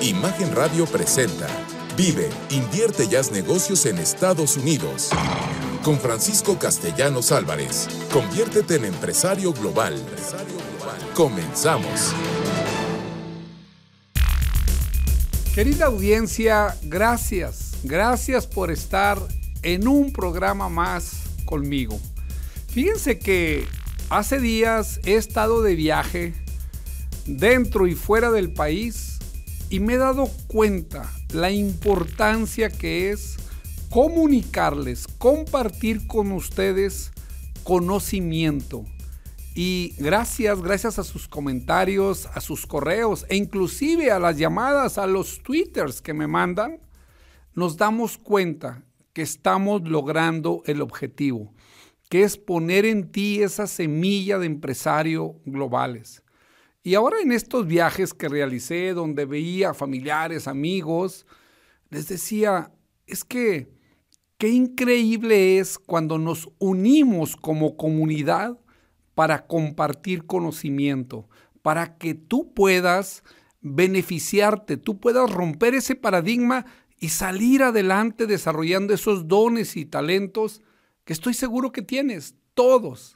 Imagen Radio presenta Vive, invierte y haz negocios en Estados Unidos. Con Francisco Castellanos Álvarez. Conviértete en empresario global. Comenzamos. Querida audiencia, gracias. Gracias por estar en un programa más conmigo. Fíjense que hace días he estado de viaje dentro y fuera del país y me he dado cuenta la importancia que es comunicarles, compartir con ustedes conocimiento. Y gracias, gracias a sus comentarios, a sus correos e inclusive a las llamadas, a los twitters que me mandan, nos damos cuenta que estamos logrando el objetivo, que es poner en ti esa semilla de empresario globales. Y ahora en estos viajes que realicé, donde veía familiares, amigos, les decía, es que qué increíble es cuando nos unimos como comunidad para compartir conocimiento, para que tú puedas beneficiarte, tú puedas romper ese paradigma y salir adelante desarrollando esos dones y talentos que estoy seguro que tienes. Todos,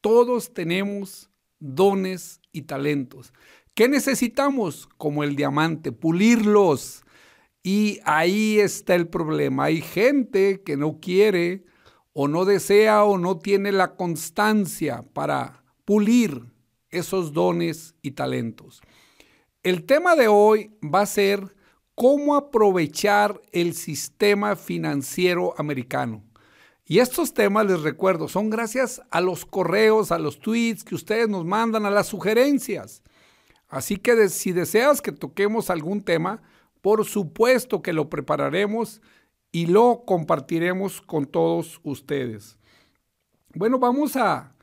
todos tenemos dones y talentos. ¿Qué necesitamos? Como el diamante, pulirlos. Y ahí está el problema. Hay gente que no quiere o no desea o no tiene la constancia para pulir esos dones y talentos. El tema de hoy va a ser cómo aprovechar el sistema financiero americano. Y estos temas, les recuerdo, son gracias a los correos, a los tweets que ustedes nos mandan, a las sugerencias. Así que si deseas que toquemos algún tema, por supuesto que lo prepararemos y lo compartiremos con todos ustedes. Bueno, vamos a,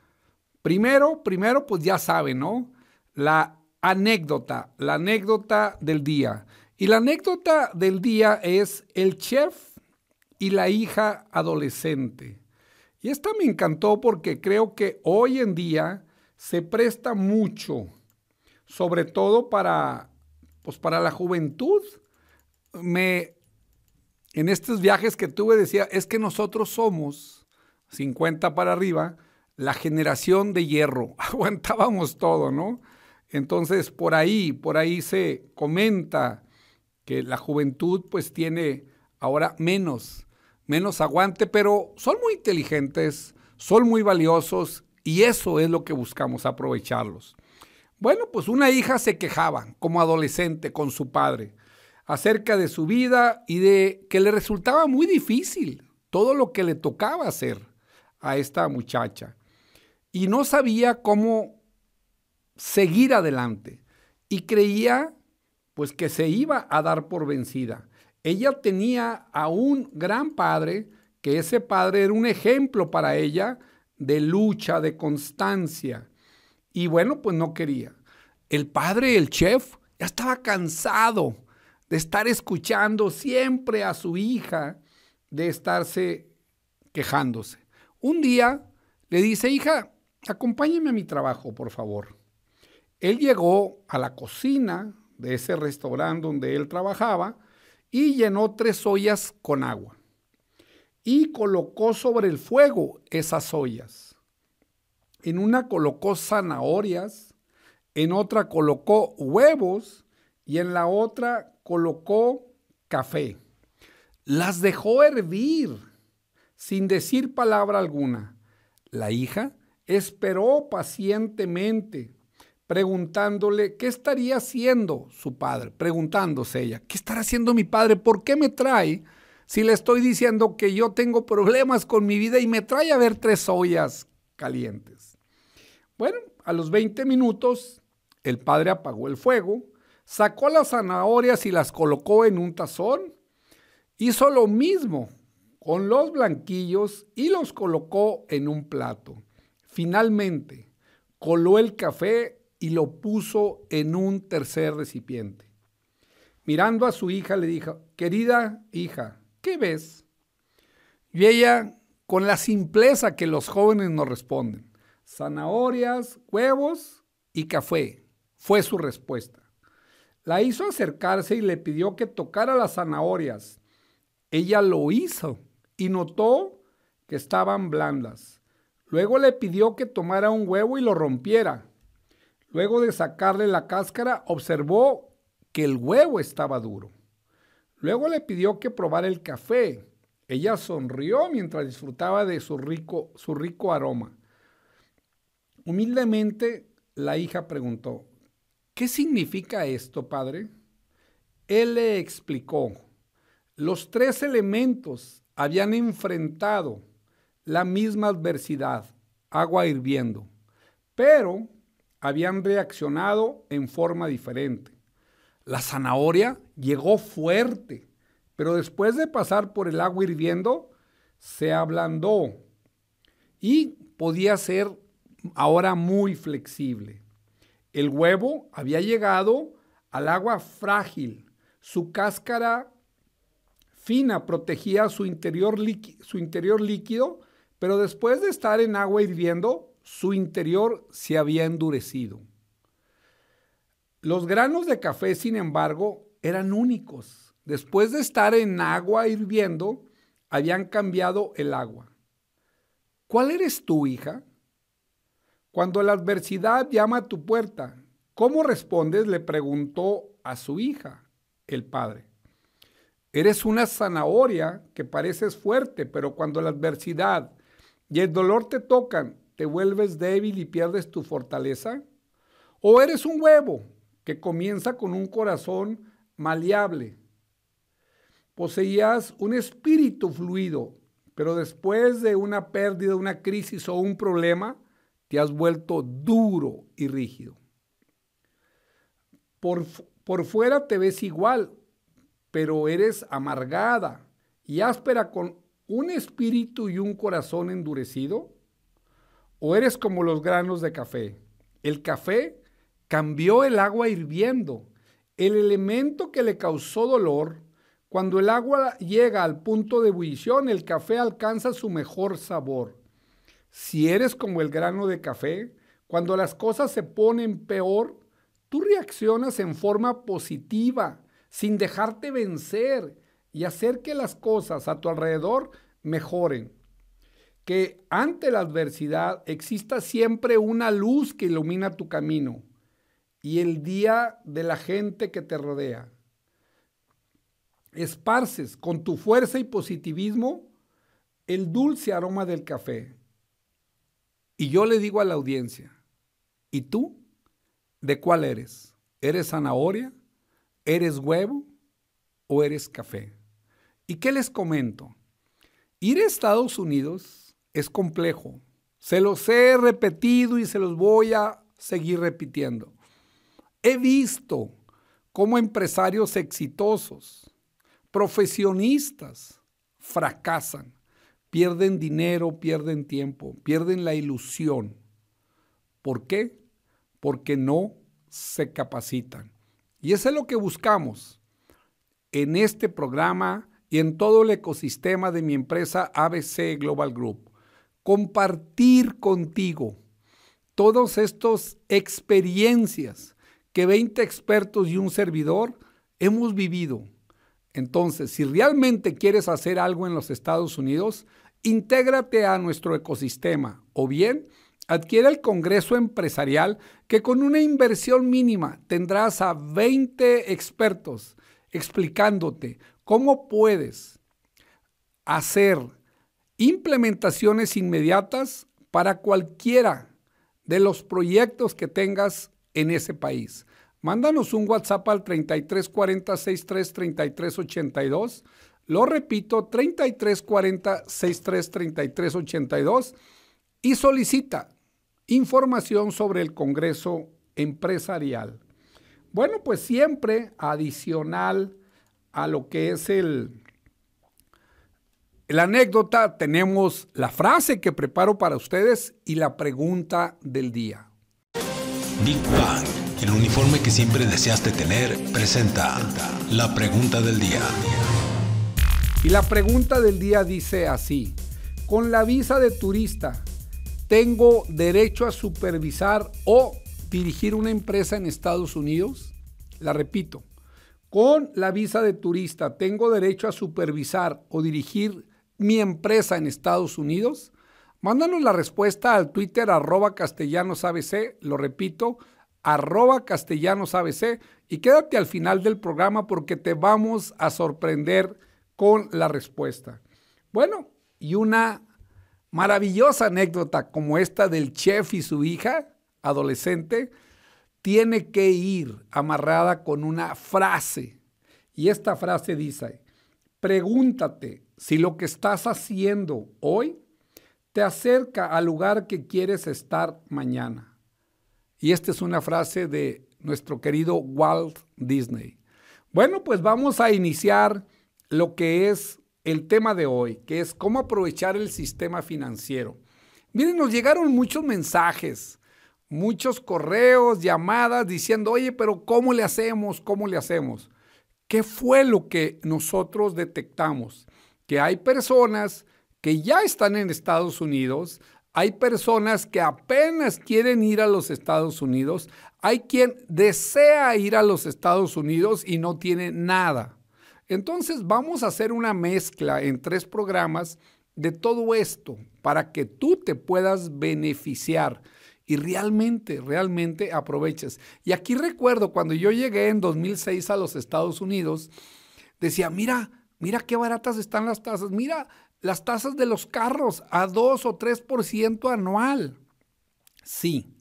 primero, primero pues ya saben, ¿no? La anécdota, la anécdota del día. Y la anécdota del día es el chef y la hija adolescente. Y esta me encantó porque creo que hoy en día se presta mucho, sobre todo para, pues para la juventud. Me, en estos viajes que tuve decía, es que nosotros somos 50 para arriba, la generación de hierro, aguantábamos todo, ¿no? Entonces, por ahí, por ahí se comenta que la juventud pues tiene ahora menos menos aguante, pero son muy inteligentes, son muy valiosos y eso es lo que buscamos, aprovecharlos. Bueno, pues una hija se quejaba como adolescente con su padre acerca de su vida y de que le resultaba muy difícil todo lo que le tocaba hacer a esta muchacha. Y no sabía cómo seguir adelante. Y creía pues que se iba a dar por vencida ella tenía a un gran padre, que ese padre era un ejemplo para ella de lucha, de constancia. Y bueno, pues no quería. El padre, el chef, ya estaba cansado de estar escuchando siempre a su hija, de estarse quejándose. Un día le dice, hija, acompáñeme a mi trabajo, por favor. Él llegó a la cocina de ese restaurante donde él trabajaba y llenó tres ollas con agua y colocó sobre el fuego esas ollas. En una colocó zanahorias, en otra colocó huevos y en la otra colocó café. Las dejó hervir sin decir palabra alguna. La hija esperó pacientemente preguntándole qué estaría haciendo su padre, preguntándose ella, ¿qué estará haciendo mi padre? ¿Por qué me trae si le estoy diciendo que yo tengo problemas con mi vida y me trae a ver tres ollas calientes? Bueno, a los 20 minutos el padre apagó el fuego, sacó las zanahorias y las colocó en un tazón, hizo lo mismo con los blanquillos y los colocó en un plato. Finalmente, coló el café y lo puso en un tercer recipiente. Mirando a su hija le dijo, querida hija, ¿qué ves? Y ella, con la simpleza que los jóvenes nos responden, zanahorias, huevos y café, fue su respuesta. La hizo acercarse y le pidió que tocara las zanahorias. Ella lo hizo y notó que estaban blandas. Luego le pidió que tomara un huevo y lo rompiera. Luego de sacarle la cáscara, observó que el huevo estaba duro. Luego le pidió que probara el café. Ella sonrió mientras disfrutaba de su rico, su rico aroma. Humildemente, la hija preguntó, ¿qué significa esto, padre? Él le explicó, los tres elementos habían enfrentado la misma adversidad, agua hirviendo, pero habían reaccionado en forma diferente. La zanahoria llegó fuerte, pero después de pasar por el agua hirviendo, se ablandó y podía ser ahora muy flexible. El huevo había llegado al agua frágil, su cáscara fina protegía su interior, líquido, pero después de estar en agua hirviendo, su interior se había endurecido. Los granos de café, sin embargo, eran únicos. Después de estar en agua hirviendo, habían cambiado el agua. ¿Cuál eres tú, hija? Cuando la adversidad llama a tu puerta, ¿cómo respondes? le preguntó a su hija, el padre. Eres una zanahoria que pareces fuerte, pero cuando la adversidad y el dolor te tocan, ¿te vuelves débil y pierdes tu fortaleza? ¿O eres un huevo que comienza con un corazón maleable? Poseías un espíritu fluido, pero después de una pérdida, una crisis o un problema, te has vuelto duro y rígido. Por, por fuera te ves igual, pero eres amargada y áspera con un espíritu y un corazón endurecido. ¿O eres como los granos de café? El café cambió el agua hirviendo. El elemento que le causó dolor, cuando el agua llega al punto de ebullición, el café alcanza su mejor sabor. Si eres como el grano de café, cuando las cosas se ponen peor, tú reaccionas en forma positiva, sin dejarte vencer y hacer que las cosas a tu alrededor mejoren. Que ante la adversidad exista siempre una luz que ilumina tu camino y el día de la gente que te rodea. Esparces con tu fuerza y positivismo el dulce aroma del café y yo le digo a la audiencia, ¿y tú? ¿De cuál eres? ¿Eres zanahoria? ¿Eres huevo? ¿O eres café? ¿Y qué les comento? Ir a Estados Unidos es complejo. Se los he repetido y se los voy a seguir repitiendo. He visto cómo empresarios exitosos, profesionistas, fracasan pierden dinero, pierden tiempo, pierden la ilusión. ¿Por qué? Porque no se capacitan. Y eso es lo que buscamos en este programa y en todo el ecosistema de mi empresa ABC Global Group. Compartir contigo todas estas experiencias que 20 expertos y un servidor hemos vivido. Entonces, si realmente quieres hacer algo en los Estados Unidos, Intégrate a nuestro ecosistema o bien adquiere el Congreso Empresarial que con una inversión mínima tendrás a 20 expertos explicándote cómo puedes hacer implementaciones inmediatas para cualquiera de los proyectos que tengas en ese país. Mándanos un WhatsApp al 3340 3382 lo repito, 3340 633382 y solicita información sobre el Congreso Empresarial. Bueno, pues siempre adicional a lo que es el, la anécdota, tenemos la frase que preparo para ustedes y la pregunta del día. Big Bang, el uniforme que siempre deseaste tener, presenta la pregunta del día. Y la pregunta del día dice así, con la visa de turista, ¿tengo derecho a supervisar o dirigir una empresa en Estados Unidos? La repito, con la visa de turista tengo derecho a supervisar o dirigir mi empresa en Estados Unidos. Mándanos la respuesta al Twitter arroba castellanosabc, lo repito, arroba castellanosabc y quédate al final del programa porque te vamos a sorprender con la respuesta. Bueno, y una maravillosa anécdota como esta del chef y su hija adolescente tiene que ir amarrada con una frase. Y esta frase dice, pregúntate si lo que estás haciendo hoy te acerca al lugar que quieres estar mañana. Y esta es una frase de nuestro querido Walt Disney. Bueno, pues vamos a iniciar lo que es el tema de hoy, que es cómo aprovechar el sistema financiero. Miren, nos llegaron muchos mensajes, muchos correos, llamadas diciendo, oye, pero ¿cómo le hacemos? ¿Cómo le hacemos? ¿Qué fue lo que nosotros detectamos? Que hay personas que ya están en Estados Unidos, hay personas que apenas quieren ir a los Estados Unidos, hay quien desea ir a los Estados Unidos y no tiene nada. Entonces vamos a hacer una mezcla en tres programas de todo esto para que tú te puedas beneficiar y realmente, realmente aproveches. Y aquí recuerdo cuando yo llegué en 2006 a los Estados Unidos, decía, mira, mira qué baratas están las tasas, mira las tasas de los carros a 2 o 3% anual. Sí,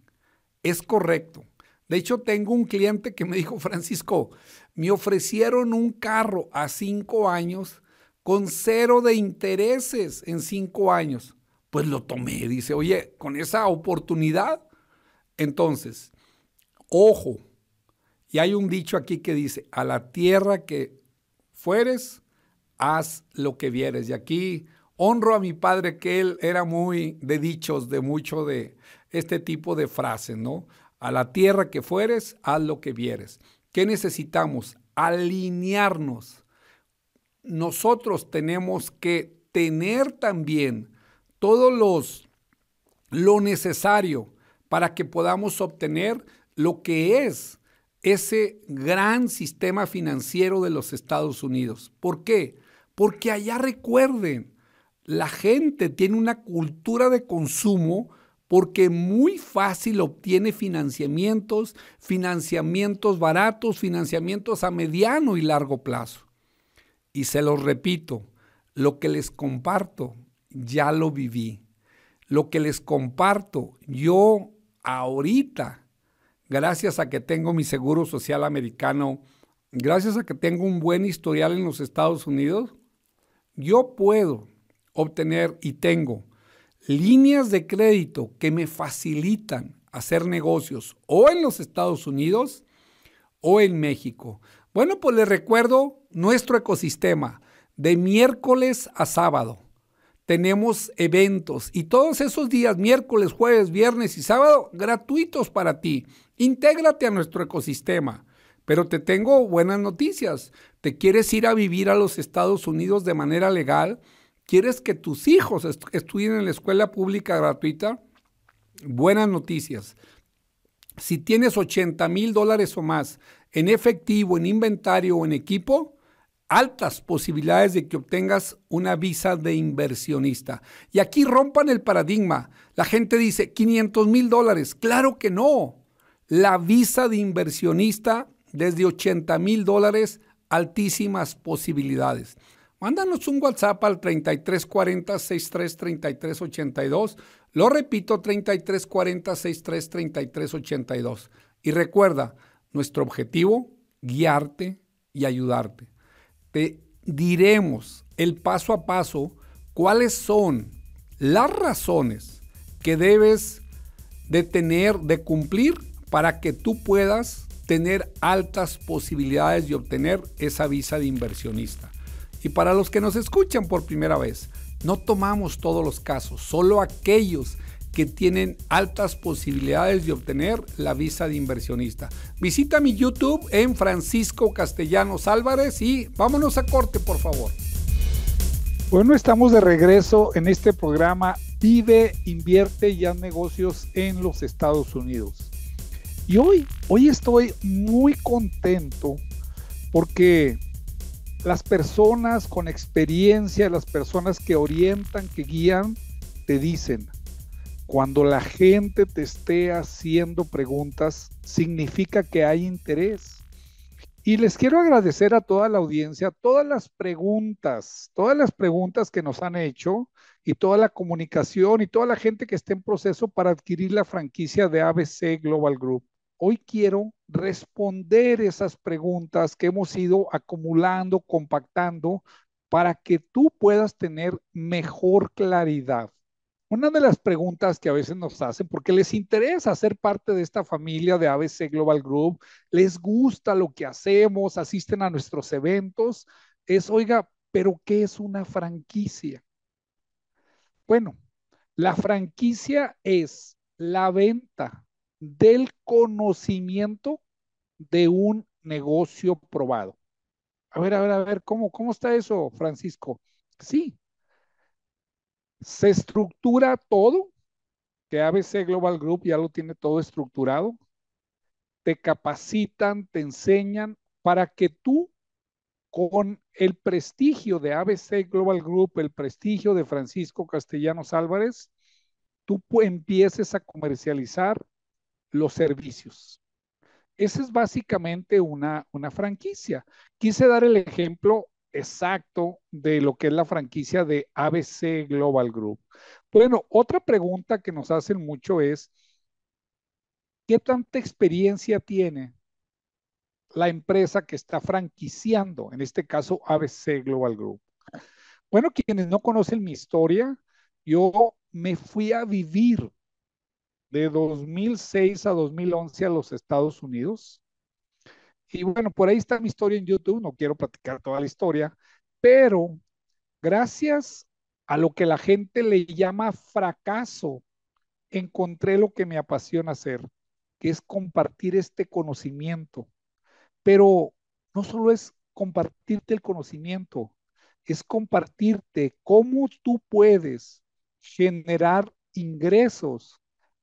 es correcto. De hecho, tengo un cliente que me dijo, Francisco, me ofrecieron un carro a cinco años con cero de intereses en cinco años. Pues lo tomé, dice, oye, con esa oportunidad. Entonces, ojo, y hay un dicho aquí que dice, a la tierra que fueres, haz lo que vieres. Y aquí honro a mi padre que él era muy de dichos, de mucho de este tipo de frases, ¿no? A la tierra que fueres, haz lo que vieres. ¿Qué necesitamos? Alinearnos. Nosotros tenemos que tener también todos los lo necesario para que podamos obtener lo que es ese gran sistema financiero de los Estados Unidos. ¿Por qué? Porque allá recuerden, la gente tiene una cultura de consumo porque muy fácil obtiene financiamientos, financiamientos baratos, financiamientos a mediano y largo plazo. Y se los repito, lo que les comparto, ya lo viví. Lo que les comparto, yo ahorita, gracias a que tengo mi seguro social americano, gracias a que tengo un buen historial en los Estados Unidos, yo puedo obtener y tengo líneas de crédito que me facilitan hacer negocios o en los Estados Unidos o en México. Bueno, pues les recuerdo nuestro ecosistema de miércoles a sábado. Tenemos eventos y todos esos días, miércoles, jueves, viernes y sábado, gratuitos para ti. Intégrate a nuestro ecosistema. Pero te tengo buenas noticias. ¿Te quieres ir a vivir a los Estados Unidos de manera legal? ¿Quieres que tus hijos estudien en la escuela pública gratuita? Buenas noticias. Si tienes 80 mil dólares o más en efectivo, en inventario o en equipo, altas posibilidades de que obtengas una visa de inversionista. Y aquí rompan el paradigma. La gente dice 500 mil dólares. Claro que no. La visa de inversionista desde 80 mil dólares, altísimas posibilidades. Mándanos un WhatsApp al 3340 633382. Lo repito, 3340 633382. Y recuerda, nuestro objetivo, guiarte y ayudarte. Te diremos el paso a paso cuáles son las razones que debes de tener, de cumplir para que tú puedas tener altas posibilidades de obtener esa visa de inversionista. Y para los que nos escuchan por primera vez, no tomamos todos los casos, solo aquellos que tienen altas posibilidades de obtener la visa de inversionista. Visita mi YouTube en Francisco Castellanos Álvarez y vámonos a corte, por favor. Bueno, estamos de regreso en este programa Vive, invierte y haz negocios en los Estados Unidos. Y hoy, hoy estoy muy contento porque las personas con experiencia, las personas que orientan, que guían, te dicen, cuando la gente te esté haciendo preguntas, significa que hay interés. Y les quiero agradecer a toda la audiencia, todas las preguntas, todas las preguntas que nos han hecho y toda la comunicación y toda la gente que esté en proceso para adquirir la franquicia de ABC Global Group. Hoy quiero responder esas preguntas que hemos ido acumulando, compactando, para que tú puedas tener mejor claridad. Una de las preguntas que a veces nos hacen, porque les interesa ser parte de esta familia de ABC Global Group, les gusta lo que hacemos, asisten a nuestros eventos, es, oiga, pero ¿qué es una franquicia? Bueno, la franquicia es la venta del conocimiento de un negocio probado. A ver, a ver, a ver, ¿cómo, cómo está eso, Francisco? Sí, se estructura todo, que ABC Global Group ya lo tiene todo estructurado. Te capacitan, te enseñan para que tú, con el prestigio de ABC Global Group, el prestigio de Francisco Castellanos Álvarez, tú empieces a comercializar los servicios. Esa es básicamente una, una franquicia. Quise dar el ejemplo exacto de lo que es la franquicia de ABC Global Group. Bueno, otra pregunta que nos hacen mucho es, ¿qué tanta experiencia tiene la empresa que está franquiciando, en este caso ABC Global Group? Bueno, quienes no conocen mi historia, yo me fui a vivir de 2006 a 2011 a los Estados Unidos. Y bueno, por ahí está mi historia en YouTube, no quiero platicar toda la historia, pero gracias a lo que la gente le llama fracaso, encontré lo que me apasiona hacer, que es compartir este conocimiento. Pero no solo es compartirte el conocimiento, es compartirte cómo tú puedes generar ingresos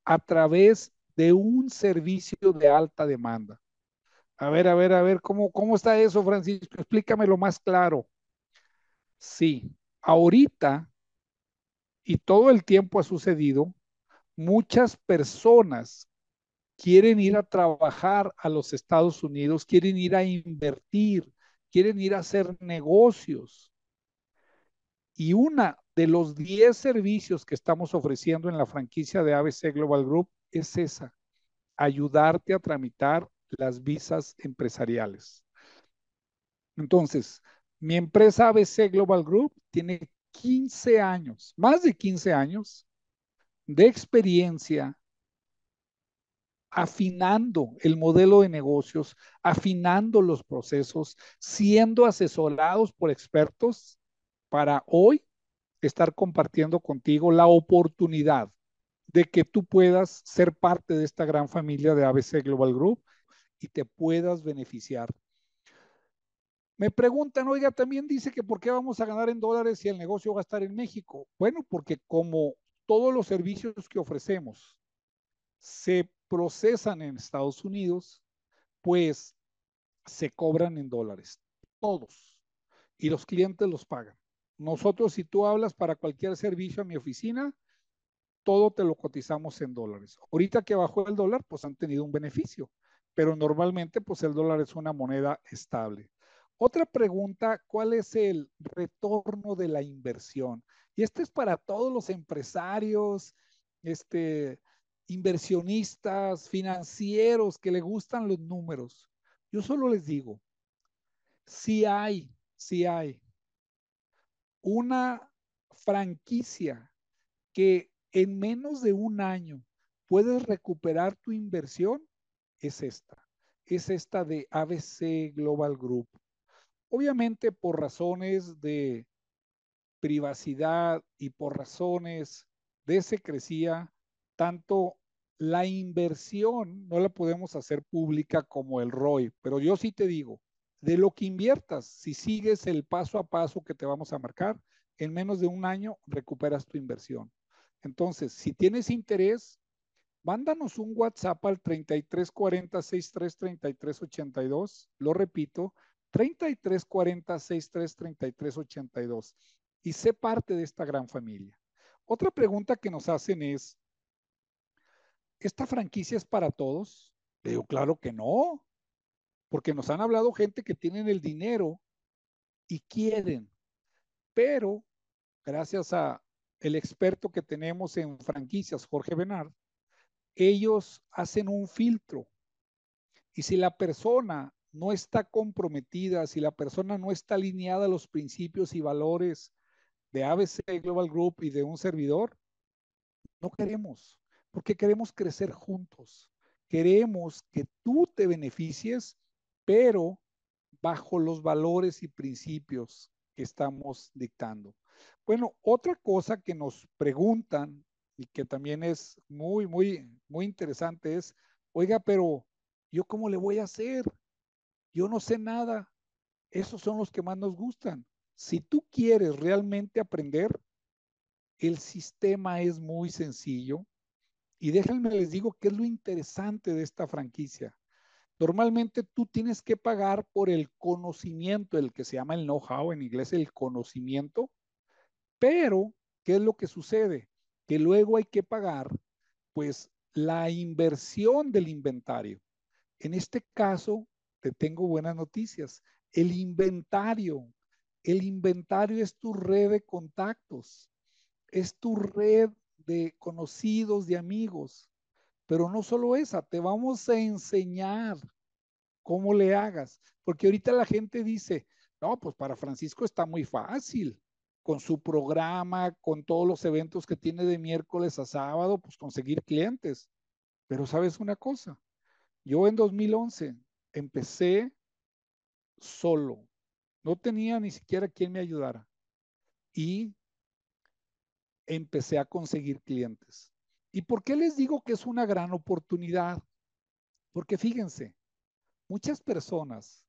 a través de un servicio de alta demanda. A ver, a ver, a ver, ¿cómo, cómo está eso, Francisco? Explícamelo más claro. Sí, ahorita y todo el tiempo ha sucedido, muchas personas quieren ir a trabajar a los Estados Unidos, quieren ir a invertir, quieren ir a hacer negocios. Y una de los 10 servicios que estamos ofreciendo en la franquicia de ABC Global Group es esa, ayudarte a tramitar las visas empresariales. Entonces, mi empresa ABC Global Group tiene 15 años, más de 15 años de experiencia afinando el modelo de negocios, afinando los procesos, siendo asesorados por expertos para hoy estar compartiendo contigo la oportunidad de que tú puedas ser parte de esta gran familia de ABC Global Group y te puedas beneficiar. Me preguntan, oiga, también dice que por qué vamos a ganar en dólares si el negocio va a estar en México. Bueno, porque como todos los servicios que ofrecemos se procesan en Estados Unidos, pues se cobran en dólares, todos, y los clientes los pagan. Nosotros, si tú hablas para cualquier servicio a mi oficina, todo te lo cotizamos en dólares. Ahorita que bajó el dólar, pues han tenido un beneficio pero normalmente pues el dólar es una moneda estable. Otra pregunta, ¿cuál es el retorno de la inversión? Y este es para todos los empresarios, este, inversionistas, financieros que le gustan los números. Yo solo les digo, si hay, si hay una franquicia que en menos de un año puedes recuperar tu inversión, es esta. Es esta de ABC Global Group. Obviamente por razones de privacidad y por razones de secrecía, tanto la inversión no la podemos hacer pública como el ROI, pero yo sí te digo, de lo que inviertas, si sigues el paso a paso que te vamos a marcar, en menos de un año recuperas tu inversión. Entonces, si tienes interés, mándanos un WhatsApp al 3340 633382. Lo repito, 3340 633382 y sé parte de esta gran familia. Otra pregunta que nos hacen es, ¿esta franquicia es para todos? Le digo, claro que no, porque nos han hablado gente que tienen el dinero y quieren, pero gracias a el experto que tenemos en franquicias, Jorge Benard, ellos hacen un filtro. Y si la persona no está comprometida, si la persona no está alineada a los principios y valores de ABC Global Group y de un servidor, no queremos, porque queremos crecer juntos. Queremos que tú te beneficies, pero bajo los valores y principios que estamos dictando. Bueno, otra cosa que nos preguntan y que también es muy, muy, muy interesante es, oiga, pero yo cómo le voy a hacer? Yo no sé nada. Esos son los que más nos gustan. Si tú quieres realmente aprender, el sistema es muy sencillo. Y déjenme les digo qué es lo interesante de esta franquicia. Normalmente tú tienes que pagar por el conocimiento, el que se llama el know-how, en inglés el conocimiento, pero ¿qué es lo que sucede? Que luego hay que pagar pues la inversión del inventario. En este caso, te tengo buenas noticias. El inventario el inventario es tu red de contactos, es tu red de conocidos, de amigos. Pero no solo esa, te vamos a enseñar cómo le hagas. Porque ahorita la gente dice, no, pues para Francisco está muy fácil. Con su programa, con todos los eventos que tiene de miércoles a sábado, pues conseguir clientes. Pero sabes una cosa, yo en 2011 empecé solo, no tenía ni siquiera quien me ayudara. Y empecé a conseguir clientes. ¿Y por qué les digo que es una gran oportunidad? Porque fíjense, muchas personas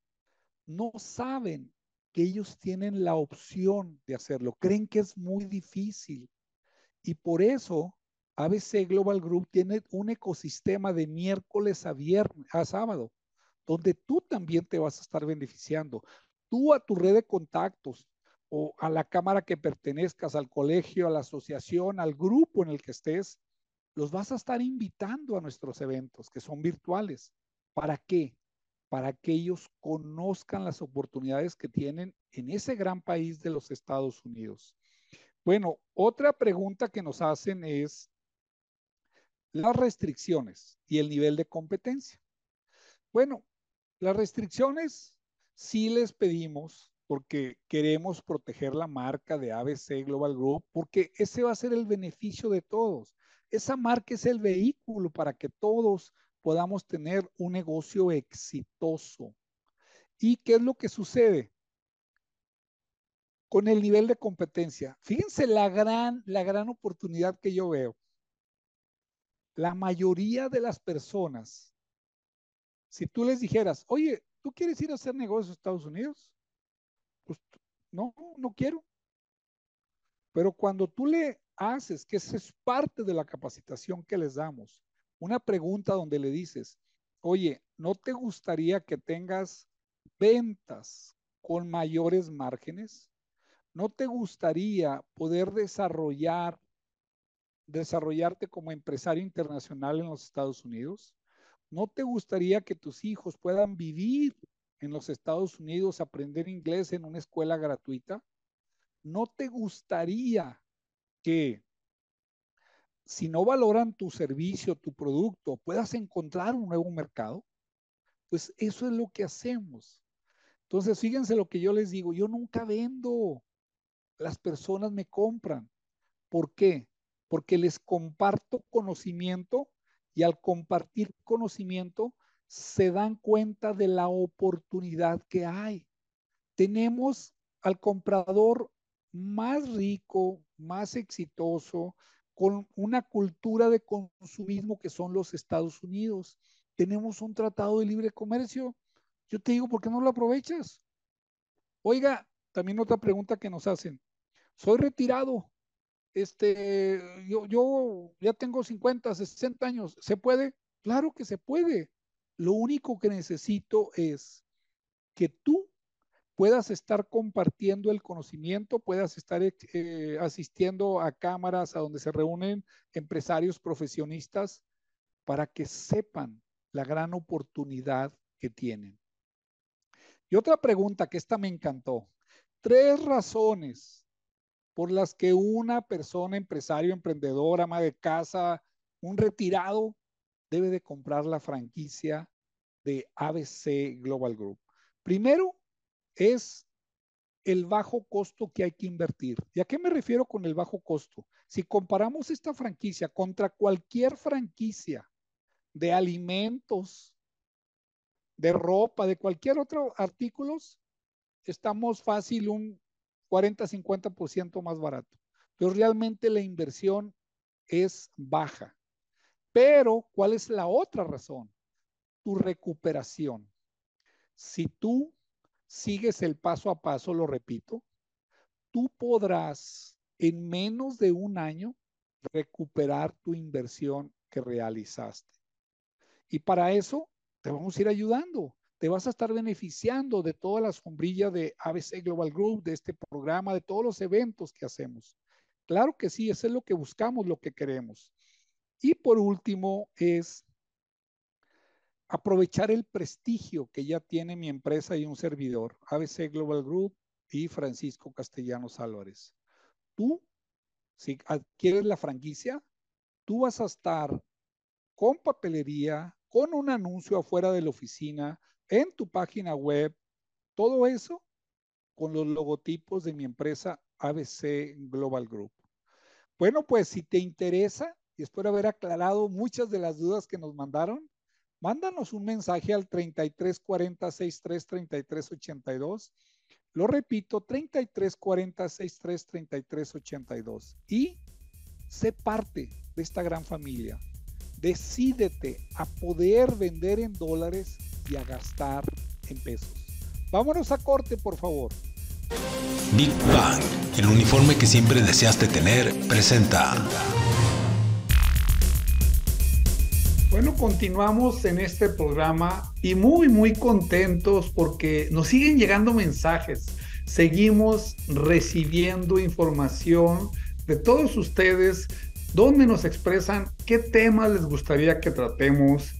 no saben que ellos tienen la opción de hacerlo, creen que es muy difícil. Y por eso ABC Global Group tiene un ecosistema de miércoles a viernes, a sábado, donde tú también te vas a estar beneficiando tú a tu red de contactos o a la cámara que pertenezcas, al colegio, a la asociación, al grupo en el que estés, los vas a estar invitando a nuestros eventos que son virtuales. ¿Para qué? Para que ellos conozcan las oportunidades que tienen en ese gran país de los Estados Unidos. Bueno, otra pregunta que nos hacen es las restricciones y el nivel de competencia. Bueno, las restricciones sí les pedimos, porque queremos proteger la marca de ABC Global Group, porque ese va a ser el beneficio de todos. Esa marca es el vehículo para que todos podamos tener un negocio exitoso. ¿Y qué es lo que sucede? Con el nivel de competencia. Fíjense la gran, la gran oportunidad que yo veo. La mayoría de las personas, si tú les dijeras, oye, ¿Tú quieres ir a hacer negocios a Estados Unidos? Pues no, no quiero. Pero cuando tú le haces, que esa es parte de la capacitación que les damos, una pregunta donde le dices, oye, ¿no te gustaría que tengas ventas con mayores márgenes? ¿No te gustaría poder desarrollar, desarrollarte como empresario internacional en los Estados Unidos? ¿No te gustaría que tus hijos puedan vivir en los Estados Unidos, aprender inglés en una escuela gratuita? ¿No te gustaría que si no valoran tu servicio, tu producto, puedas encontrar un nuevo mercado? Pues eso es lo que hacemos. Entonces, fíjense lo que yo les digo, yo nunca vendo, las personas me compran. ¿Por qué? Porque les comparto conocimiento y al compartir conocimiento se dan cuenta de la oportunidad que hay. Tenemos al comprador más rico, más exitoso, con una cultura de consumismo que son los Estados Unidos. Tenemos un tratado de libre comercio. Yo te digo, ¿por qué no lo aprovechas? Oiga, también otra pregunta que nos hacen. Soy retirado. este, yo, yo ya tengo 50, 60 años, ¿se puede? Claro que se puede. Lo único que necesito es que tú puedas estar compartiendo el conocimiento, puedas estar eh, asistiendo a cámaras a donde se reúnen empresarios profesionistas para que sepan la gran oportunidad que tienen. Y otra pregunta que esta me encantó. Tres razones por las que una persona, empresario, emprendedor, ama de casa, un retirado, debe de comprar la franquicia de ABC Global Group. Primero es el bajo costo que hay que invertir. ¿Y a qué me refiero con el bajo costo? Si comparamos esta franquicia contra cualquier franquicia de alimentos, de ropa, de cualquier otro artículo, estamos fácil un 40-50% más barato. Pero realmente la inversión es baja. Pero, ¿cuál es la otra razón? Tu recuperación. Si tú sigues el paso a paso, lo repito, tú podrás en menos de un año recuperar tu inversión que realizaste. Y para eso te vamos a ir ayudando. Te vas a estar beneficiando de todas las sombrillas de ABC Global Group, de este programa, de todos los eventos que hacemos. Claro que sí, eso es lo que buscamos, lo que queremos. Y por último es aprovechar el prestigio que ya tiene mi empresa y un servidor, ABC Global Group y Francisco Castellanos Álvarez. Tú, si adquieres la franquicia, tú vas a estar con papelería, con un anuncio afuera de la oficina, en tu página web, todo eso con los logotipos de mi empresa ABC Global Group. Bueno, pues si te interesa, y espero haber aclarado muchas de las dudas que nos mandaron, mándanos un mensaje al 3340 63 33 82. Lo repito, 3340 63 33 82. Y sé parte de esta gran familia. Decídete a poder vender en dólares y a gastar en pesos. Vámonos a corte, por favor. Big Bang, el uniforme que siempre deseaste tener, presenta. Bueno, continuamos en este programa y muy, muy contentos porque nos siguen llegando mensajes. Seguimos recibiendo información de todos ustedes donde nos expresan qué temas les gustaría que tratemos,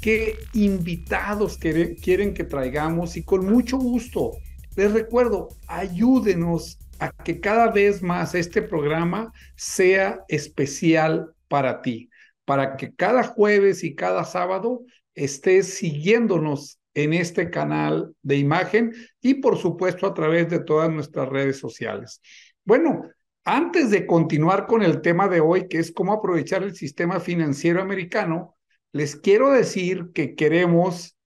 qué invitados quieren que traigamos y con mucho gusto. Les recuerdo, ayúdenos a que cada vez más este programa sea especial para ti para que cada jueves y cada sábado estés siguiéndonos en este canal de imagen y por supuesto a través de todas nuestras redes sociales. Bueno, antes de continuar con el tema de hoy, que es cómo aprovechar el sistema financiero americano, les quiero decir que queremos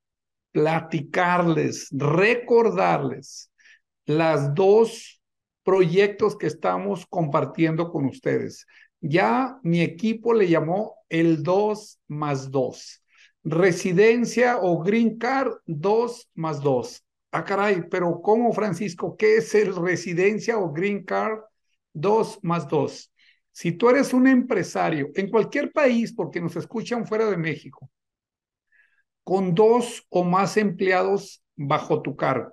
platicarles, recordarles las dos proyectos que estamos compartiendo con ustedes. Ya mi equipo le llamó el 2 más 2. Residencia o green card 2 más 2. Ah, caray, pero ¿cómo, Francisco? ¿Qué es el residencia o green card 2 más 2? Si tú eres un empresario en cualquier país, porque nos escuchan fuera de México, con dos o más empleados bajo tu cargo,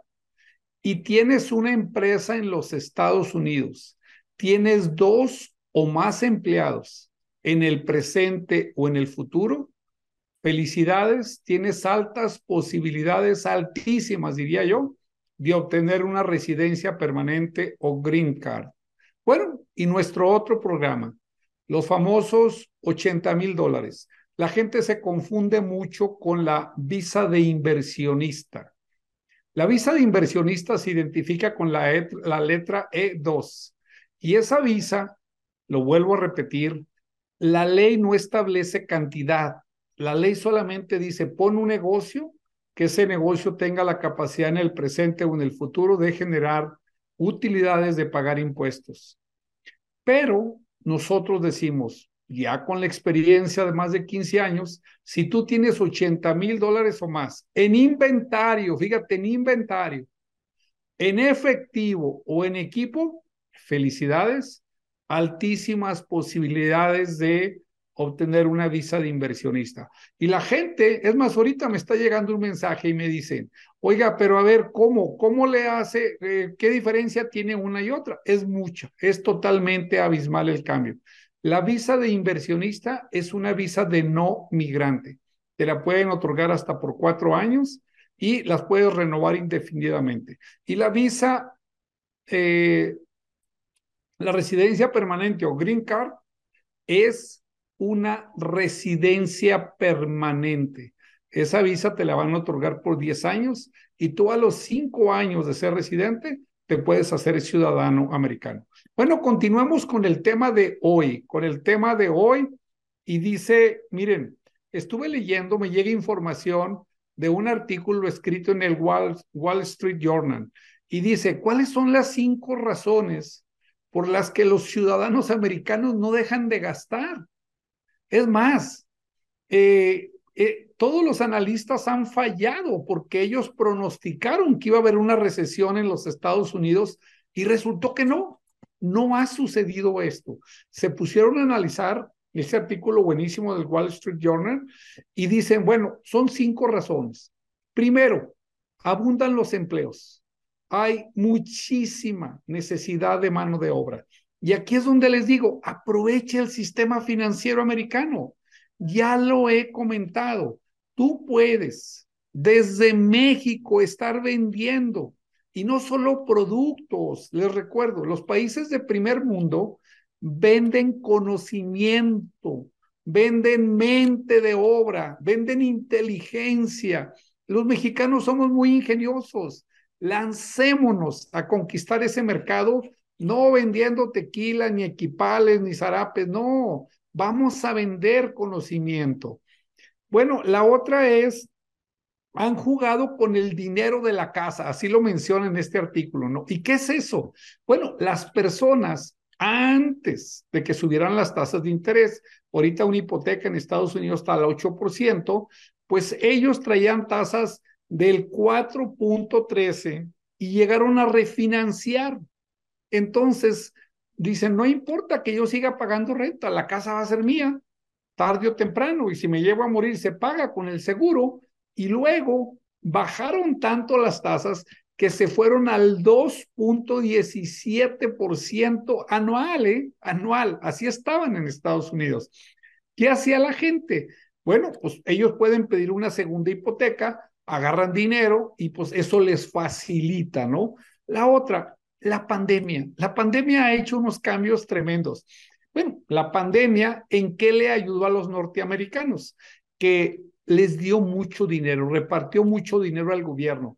y tienes una empresa en los Estados Unidos, tienes dos o más empleados en el presente o en el futuro, felicidades, tienes altas posibilidades, altísimas diría yo, de obtener una residencia permanente o green card. Bueno, y nuestro otro programa, los famosos 80 mil dólares. La gente se confunde mucho con la visa de inversionista. La visa de inversionista se identifica con la, la letra E2 y esa visa, lo vuelvo a repetir, la ley no establece cantidad. La ley solamente dice, pon un negocio, que ese negocio tenga la capacidad en el presente o en el futuro de generar utilidades de pagar impuestos. Pero nosotros decimos, ya con la experiencia de más de 15 años, si tú tienes 80 mil dólares o más en inventario, fíjate, en inventario, en efectivo o en equipo, felicidades, altísimas posibilidades de obtener una visa de inversionista. Y la gente, es más, ahorita me está llegando un mensaje y me dicen, oiga, pero a ver, ¿cómo? ¿Cómo le hace? Eh, ¿Qué diferencia tiene una y otra? Es mucha, es totalmente abismal el cambio. La visa de inversionista es una visa de no migrante. Te la pueden otorgar hasta por cuatro años y las puedes renovar indefinidamente. Y la visa, eh, la residencia permanente o green card es una residencia permanente. Esa visa te la van a otorgar por 10 años y tú a los 5 años de ser residente te puedes hacer ciudadano americano. Bueno, continuamos con el tema de hoy, con el tema de hoy y dice, miren, estuve leyendo, me llega información de un artículo escrito en el Wall, Wall Street Journal y dice, ¿cuáles son las cinco razones por las que los ciudadanos americanos no dejan de gastar? Es más, eh, eh, todos los analistas han fallado porque ellos pronosticaron que iba a haber una recesión en los Estados Unidos y resultó que no, no ha sucedido esto. Se pusieron a analizar ese artículo buenísimo del Wall Street Journal y dicen, bueno, son cinco razones. Primero, abundan los empleos. Hay muchísima necesidad de mano de obra. Y aquí es donde les digo, aproveche el sistema financiero americano. Ya lo he comentado. Tú puedes desde México estar vendiendo y no solo productos. Les recuerdo, los países de primer mundo venden conocimiento, venden mente de obra, venden inteligencia. Los mexicanos somos muy ingeniosos. Lancémonos a conquistar ese mercado no vendiendo tequila, ni equipales, ni zarapes, no, vamos a vender conocimiento. Bueno, la otra es, han jugado con el dinero de la casa, así lo menciona en este artículo, ¿no? ¿Y qué es eso? Bueno, las personas antes de que subieran las tasas de interés, ahorita una hipoteca en Estados Unidos está al 8%, pues ellos traían tasas del 4.13 y llegaron a refinanciar entonces, dicen, no importa que yo siga pagando renta, la casa va a ser mía, tarde o temprano, y si me llevo a morir, se paga con el seguro. Y luego bajaron tanto las tasas que se fueron al 2.17% anual, ¿eh? anual, así estaban en Estados Unidos. ¿Qué hacía la gente? Bueno, pues ellos pueden pedir una segunda hipoteca, agarran dinero y pues eso les facilita, ¿no? La otra, la pandemia. La pandemia ha hecho unos cambios tremendos. Bueno, la pandemia, ¿en qué le ayudó a los norteamericanos? Que les dio mucho dinero, repartió mucho dinero al gobierno.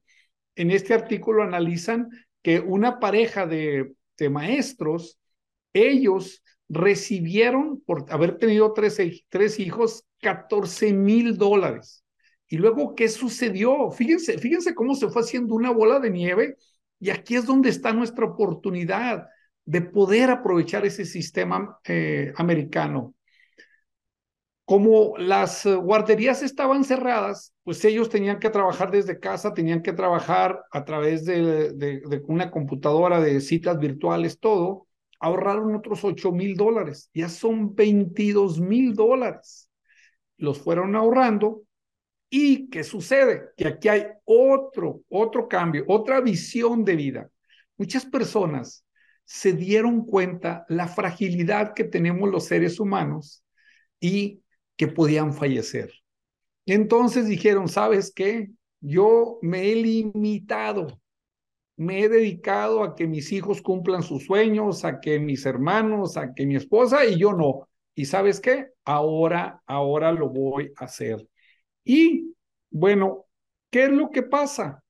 En este artículo analizan que una pareja de, maestros, ellos recibieron, por haber tenido tres, tres hijos, 14 mil dólares. Y luego, ¿qué sucedió? Fíjense, fíjense cómo se fue haciendo una bola de nieve y aquí es donde está nuestra oportunidad de poder aprovechar ese sistema eh, americano. Como las guarderías estaban cerradas, pues ellos tenían que trabajar desde casa, tenían que trabajar a través de, de una computadora, de citas virtuales, todo. Ahorraron otros 8 mil dólares, ya son 22 mil dólares. Los fueron ahorrando ¿Y qué sucede? Que aquí hay otro, otro cambio, otra visión de vida. Muchas personas se dieron cuenta la fragilidad que tenemos los seres humanos y que podían fallecer. Entonces dijeron, ¿sabes qué? Yo me he limitado, me he dedicado a que mis hijos cumplan sus sueños, a que mis hermanos, a que mi esposa y yo no. ¿Y sabes qué? Ahora, ahora lo voy a hacer. Y bueno, ¿qué es lo que pasa?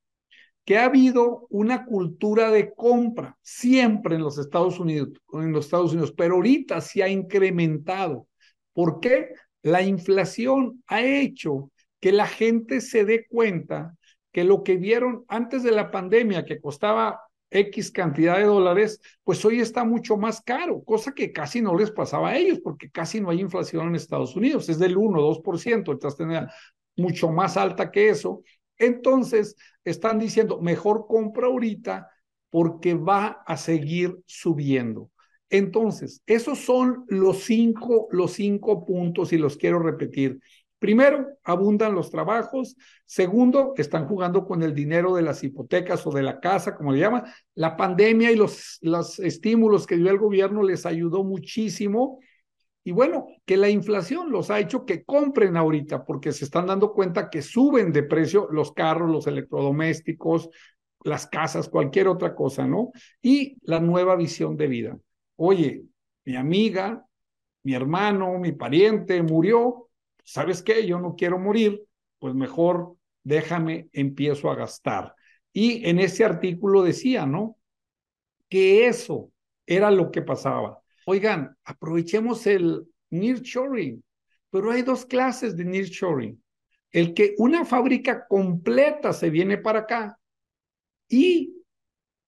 Que ha habido una cultura de compra siempre en los Estados Unidos, en los Estados Unidos, pero ahorita se ha incrementado. ¿Por qué? La inflación ha hecho que la gente se dé cuenta que lo que vieron antes de la pandemia, que costaba X cantidad de dólares, pues hoy está mucho más caro, cosa que casi no les pasaba a ellos, porque casi no hay inflación en Estados Unidos, es del 1 o 2%, entonces tenía mucho más alta que eso. Entonces, están diciendo, mejor compra ahorita porque va a seguir subiendo. Entonces, esos son los cinco, los cinco puntos y los quiero repetir. Primero, abundan los trabajos. Segundo, están jugando con el dinero de las hipotecas o de la casa, como le llaman. La pandemia y los, los estímulos que dio el gobierno les ayudó muchísimo. Y bueno, que la inflación los ha hecho que compren ahorita porque se están dando cuenta que suben de precio los carros, los electrodomésticos, las casas, cualquier otra cosa, ¿no? Y la nueva visión de vida. Oye, mi amiga, mi hermano, mi pariente murió, ¿sabes qué? Yo no quiero morir, pues mejor déjame, empiezo a gastar. Y en ese artículo decía, ¿no? Que eso era lo que pasaba. Oigan, aprovechemos el nearshoring, pero hay dos clases de nearshoring. El que una fábrica completa se viene para acá y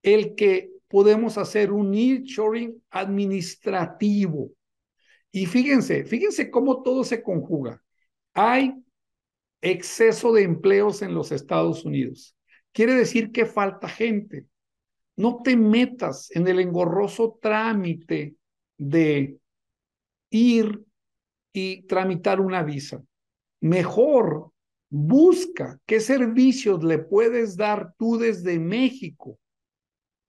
el que podemos hacer un nearshoring administrativo. Y fíjense, fíjense cómo todo se conjuga. Hay exceso de empleos en los Estados Unidos. Quiere decir que falta gente. No te metas en el engorroso trámite de ir y tramitar una visa. Mejor busca qué servicios le puedes dar tú desde México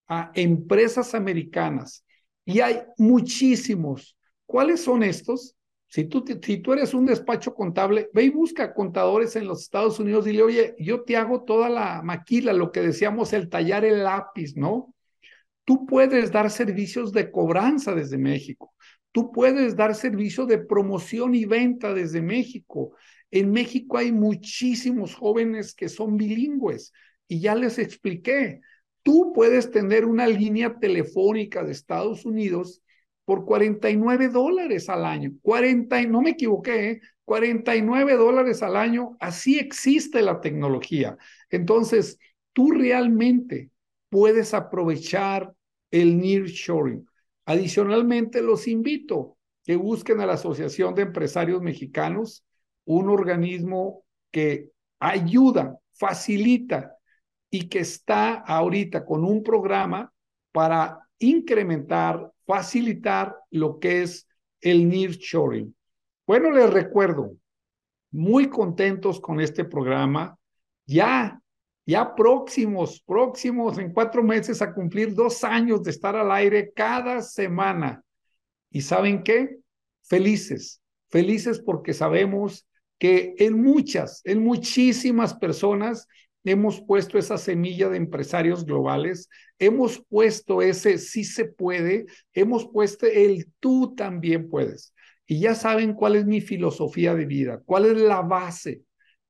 a empresas americanas. Y hay muchísimos. ¿Cuáles son estos? Si tú, si tú eres un despacho contable, ve y busca contadores en los Estados Unidos y dile, oye, yo te hago toda la maquila, lo que decíamos, el tallar el lápiz, ¿no? Tú puedes dar servicios de cobranza desde México. Tú puedes dar servicio de promoción y venta desde México. En México hay muchísimos jóvenes que son bilingües y ya les expliqué. Tú puedes tener una línea telefónica de Estados Unidos por 49 dólares al año. 40, no me equivoqué, 49 ¿eh? dólares al año. Así existe la tecnología. Entonces, tú realmente puedes aprovechar el nearshoring. Adicionalmente, los invito que busquen a la Asociación de Empresarios Mexicanos, un organismo que ayuda, facilita y que está ahorita con un programa para incrementar, facilitar lo que es el nearshoring. Bueno, les recuerdo, muy contentos con este programa. Ya ya próximos, próximos en cuatro meses a cumplir dos años de estar al aire cada semana. ¿Y saben qué? Felices, felices porque sabemos que en muchas, en muchísimas personas hemos puesto esa semilla de empresarios globales, hemos puesto ese sí se puede, hemos puesto el tú también puedes. Y ya saben cuál es mi filosofía de vida, cuál es la base,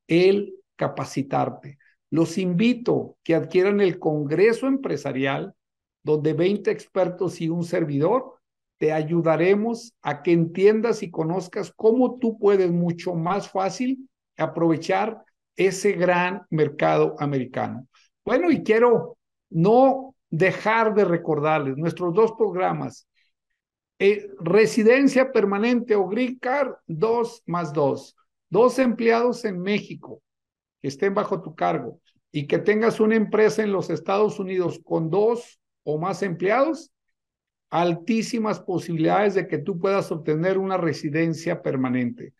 el capacitarte. Los invito que adquieran el Congreso Empresarial, donde 20 expertos y un servidor te ayudaremos a que entiendas y conozcas cómo tú puedes mucho más fácil aprovechar ese gran mercado americano. Bueno, y quiero no dejar de recordarles nuestros dos programas. Eh, residencia permanente o Green Card, dos más dos. Dos empleados en México, que estén bajo tu cargo y que tengas una empresa en los Estados Unidos con dos o más empleados, altísimas posibilidades de que tú puedas obtener una residencia permanente.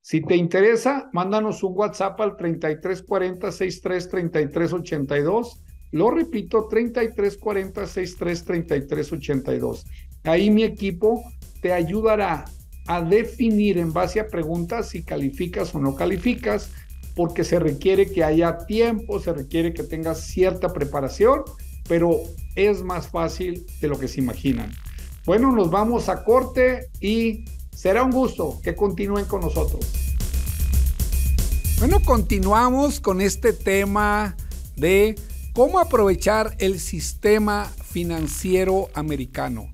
Si te interesa, mándanos un WhatsApp al 3340 633382. Lo repito, 3340 633382. Ahí mi equipo te ayudará a definir en base a preguntas si calificas o no calificas porque se requiere que haya tiempo, se requiere que tengas cierta preparación, pero es más fácil de lo que se imaginan. Bueno, nos vamos a corte y será un gusto que continúen con nosotros. Bueno, continuamos con este tema de cómo aprovechar el sistema financiero americano.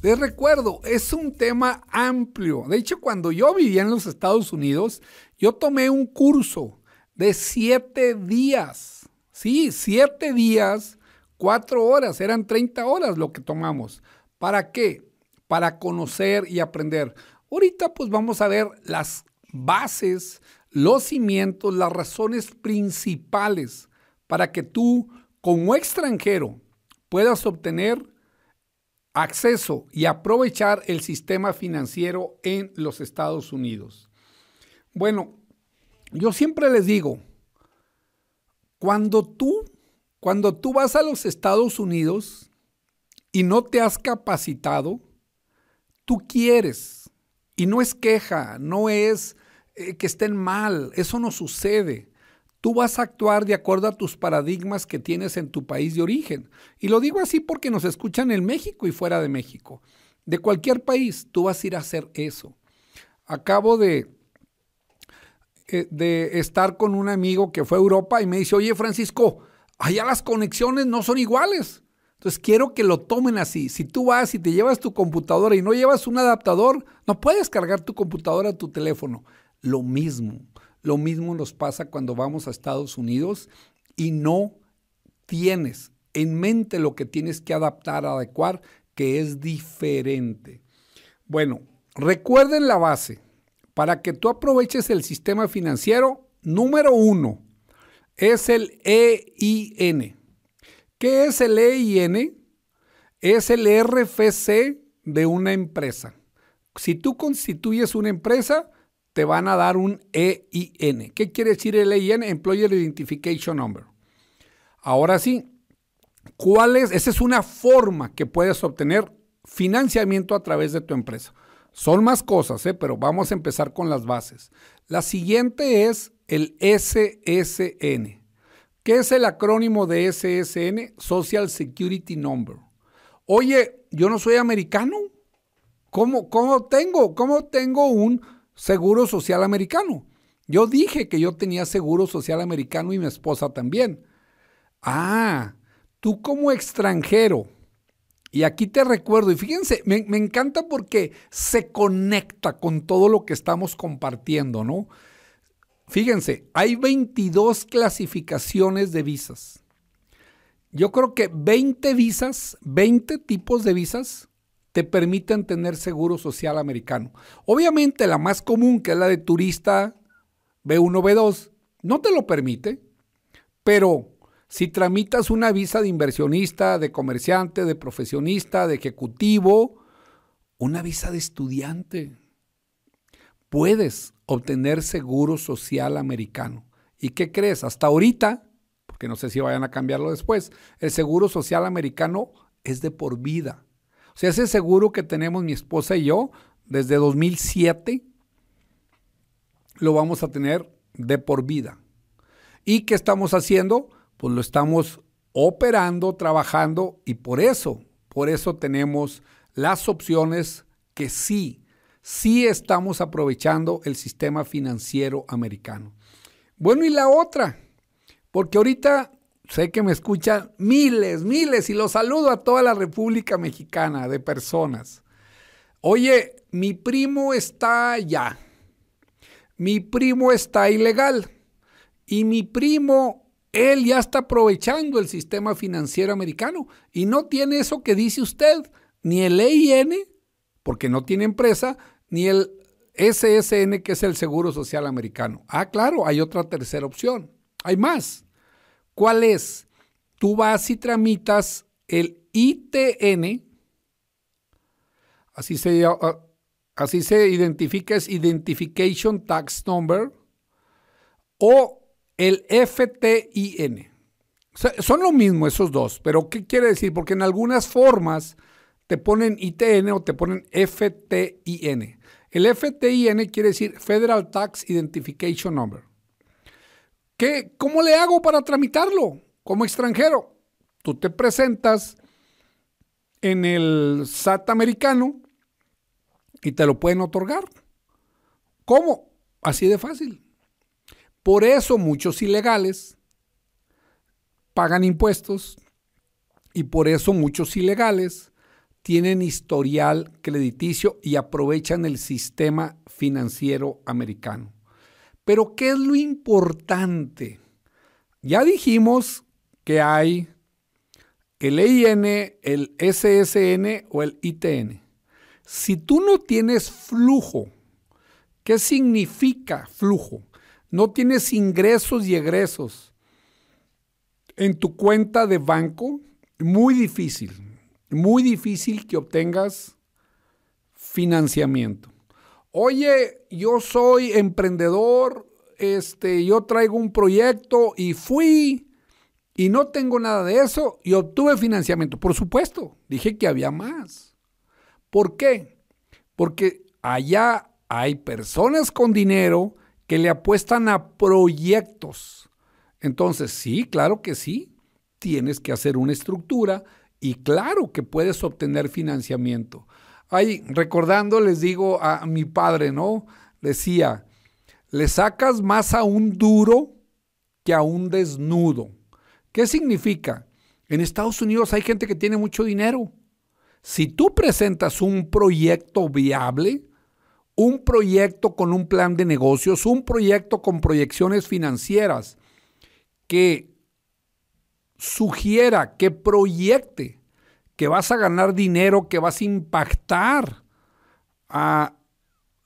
Les recuerdo, es un tema amplio. De hecho, cuando yo vivía en los Estados Unidos, yo tomé un curso de siete días. Sí, siete días, cuatro horas, eran 30 horas lo que tomamos. ¿Para qué? Para conocer y aprender. Ahorita pues vamos a ver las bases, los cimientos, las razones principales para que tú como extranjero puedas obtener acceso y aprovechar el sistema financiero en los Estados Unidos. Bueno, yo siempre les digo, cuando tú, cuando tú vas a los Estados Unidos y no te has capacitado, tú quieres. Y no es queja, no es eh, que estén mal, eso no sucede. Tú vas a actuar de acuerdo a tus paradigmas que tienes en tu país de origen. Y lo digo así porque nos escuchan en México y fuera de México. De cualquier país, tú vas a ir a hacer eso. Acabo de, de estar con un amigo que fue a Europa y me dice, oye Francisco, allá las conexiones no son iguales. Entonces quiero que lo tomen así. Si tú vas y te llevas tu computadora y no llevas un adaptador, no puedes cargar tu computadora a tu teléfono. Lo mismo. Lo mismo nos pasa cuando vamos a Estados Unidos y no tienes en mente lo que tienes que adaptar, adecuar, que es diferente. Bueno, recuerden la base. Para que tú aproveches el sistema financiero, número uno, es el EIN. ¿Qué es el EIN? Es el RFC de una empresa. Si tú constituyes una empresa, te van a dar un EIN. ¿Qué quiere decir el EIN? Employer Identification Number. Ahora sí, ¿cuál es? Esa es una forma que puedes obtener financiamiento a través de tu empresa. Son más cosas, ¿eh? pero vamos a empezar con las bases. La siguiente es el SSN. ¿Qué es el acrónimo de SSN? Social Security Number. Oye, yo no soy americano. ¿Cómo, cómo tengo? ¿Cómo tengo un seguro social americano. Yo dije que yo tenía seguro social americano y mi esposa también. Ah, tú como extranjero, y aquí te recuerdo, y fíjense, me, me, encanta porque se conecta con todo lo que estamos compartiendo, ¿no? Fíjense, hay 22 clasificaciones de visas. Yo creo que 20 visas, 20 tipos de visas te permiten tener seguro social americano. Obviamente la más común, que es la de turista B1, B2, no te lo permite, pero si tramitas una visa de inversionista, de comerciante, de profesionista, de ejecutivo, una visa de estudiante, puedes obtener seguro social americano. ¿Y qué crees? Hasta ahorita, porque no sé si vayan a cambiarlo después, el seguro social americano es de por vida. O sea, ese seguro que tenemos mi esposa y yo desde 2007 lo vamos a tener de por vida. ¿Y qué estamos haciendo? Pues lo estamos operando, trabajando y por eso, por eso tenemos las opciones que sí, sí estamos aprovechando el sistema financiero americano. Bueno, y la otra, porque ahorita sé que me escuchan miles, miles, y los saludo a toda la República Mexicana de personas. Oye, mi primo está allá, mi primo está ilegal, y mi primo, él ya está aprovechando el sistema financiero americano, y no tiene eso que dice usted, ni el EIN, porque no tiene empresa, ni el SSN, que es el Seguro Social Americano. Ah, claro, hay otra tercera opción, hay más. ¿Cuál es? Tú vas y tramitas el ITN, así se, ah, así se identifica, es Identification Tax Number, o el FTIN. son lo mismo esos dos, pero ¿qué quiere decir? Porque en algunas formas te ponen ITN o te ponen FTIN. El FTIN quiere decir Federal Tax Identification Number. ¿Qué, ¿Cómo le hago para tramitarlo como extranjero? Tú te presentas en el SAT americano y te lo pueden otorgar. ¿Cómo? Así de fácil. Por eso muchos ilegales pagan impuestos y por eso muchos ilegales tienen historial crediticio y aprovechan el sistema financiero americano. Pero ¿qué es lo importante? Ya dijimos que hay el EIN, el SSN o el ITN. Si tú no tienes flujo, ¿qué significa flujo? No tienes ingresos y egresos en tu cuenta de banco, muy difícil, muy difícil que obtengas financiamiento. Oye, yo soy emprendedor, este, yo traigo un proyecto y fui y no tengo nada de eso y obtuve financiamiento. Por supuesto, dije que había más. ¿Por qué? Porque allá hay personas con dinero que le apuestan a proyectos. Entonces, sí, claro que sí, tienes que hacer una estructura y claro que puedes obtener financiamiento. Ahí, recordando, les digo a mi padre, ¿no? Decía, le sacas más a un duro que a un desnudo. ¿Qué significa? En Estados Unidos hay gente que tiene mucho dinero. Si tú presentas un proyecto viable, un proyecto con un plan de negocios, un proyecto con proyecciones financieras que sugiera, que proyecte que vas a ganar dinero, que vas a impactar a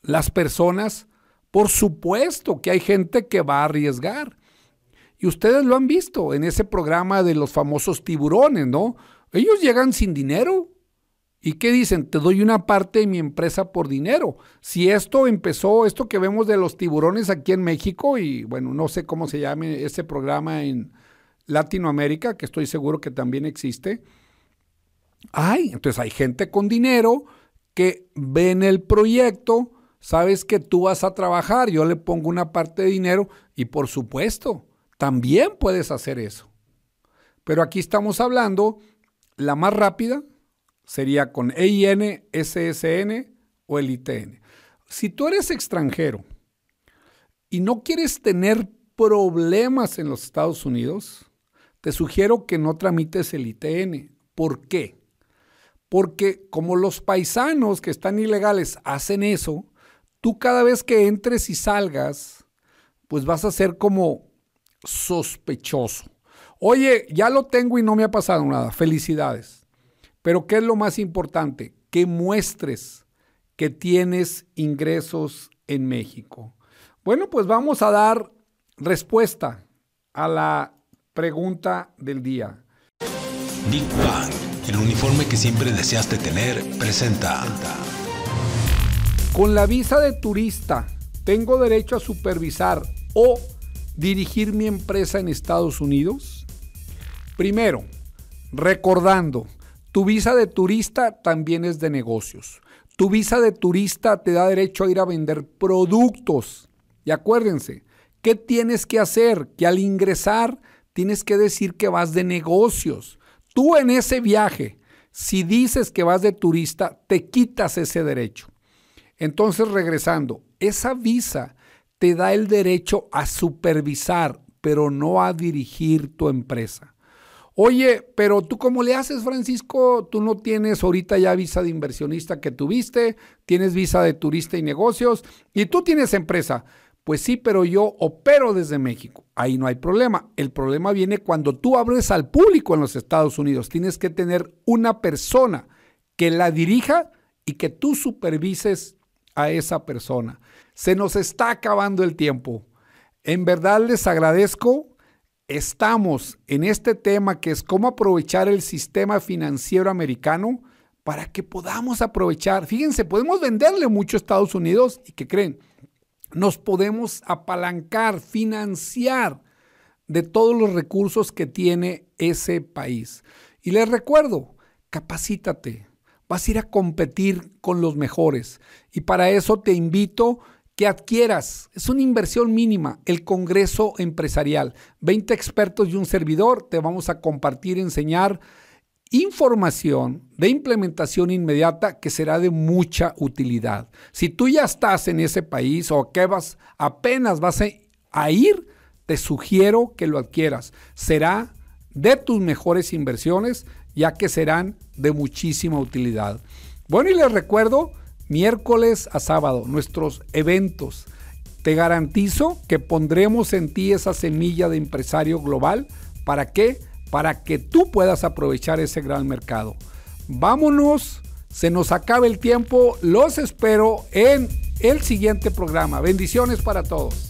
las personas, por supuesto que hay gente que va a arriesgar. Y ustedes lo han visto en ese programa de los famosos tiburones, ¿no? Ellos llegan sin dinero. ¿Y qué dicen? Te doy una parte de mi empresa por dinero. Si esto empezó, esto que vemos de los tiburones aquí en México, y bueno, no sé cómo se llame ese programa en Latinoamérica, que estoy seguro que también existe. Ay, entonces hay gente con dinero que ven el proyecto, sabes que tú vas a trabajar, yo le pongo una parte de dinero y por supuesto, también puedes hacer eso. Pero aquí estamos hablando, la más rápida sería con EIN, SSN o el ITN. Si tú eres extranjero y no quieres tener problemas en los Estados Unidos, te sugiero que no tramites el ITN. ¿Por qué? Porque como los paisanos que están ilegales hacen eso, tú cada vez que entres y salgas, pues vas a ser como sospechoso. Oye, ya lo tengo y no me ha pasado nada. Felicidades. Pero ¿qué es lo más importante? Que muestres que tienes ingresos en México. Bueno, pues vamos a dar respuesta a la pregunta del día. Big Bang, el uniforme que siempre deseaste tener, presenta. Con la visa de turista, ¿tengo derecho a supervisar o dirigir mi empresa en Estados Unidos? Primero, recordando, tu visa de turista también es de negocios. Tu visa de turista te da derecho a ir a vender productos. Y acuérdense, ¿qué tienes que hacer? Que al ingresar tienes que decir que vas de negocios. Tú en ese viaje, si dices que vas de turista, te quitas ese derecho. Entonces, regresando, esa visa te da el derecho a supervisar, pero no a dirigir tu empresa. Oye, pero tú cómo le haces, Francisco? Tú no tienes ahorita ya visa de inversionista que tuviste, tienes visa de turista y negocios y tú tienes empresa. Pues sí, pero yo opero desde México. Ahí no hay problema. El problema viene cuando tú abres al público en los Estados Unidos. Tienes que tener una persona que la dirija y que tú supervises a esa persona. Se nos está acabando el tiempo. En verdad les agradezco. Estamos en este tema que es cómo aprovechar el sistema financiero americano para que podamos aprovechar. Fíjense, podemos venderle mucho a Estados Unidos y que creen, nos podemos apalancar, financiar de todos los recursos que tiene ese país. Y les recuerdo, capacítate, vas a ir a competir con los mejores. Y para eso te invito que adquieras, es una inversión mínima, el Congreso Empresarial. 20 expertos y un servidor te vamos a compartir, enseñar información de implementación inmediata que será de mucha utilidad. Si tú ya estás en ese país o que vas, apenas vas a ir, te sugiero que lo adquieras. Será de tus mejores inversiones ya que serán de muchísima utilidad. Bueno, y les recuerdo, miércoles a sábado, nuestros eventos. Te garantizo que pondremos en ti esa semilla de empresario global. ¿Para qué? Para que tú puedas aprovechar ese gran mercado. Vámonos, se nos acaba el tiempo. Los espero en el siguiente programa. Bendiciones para todos.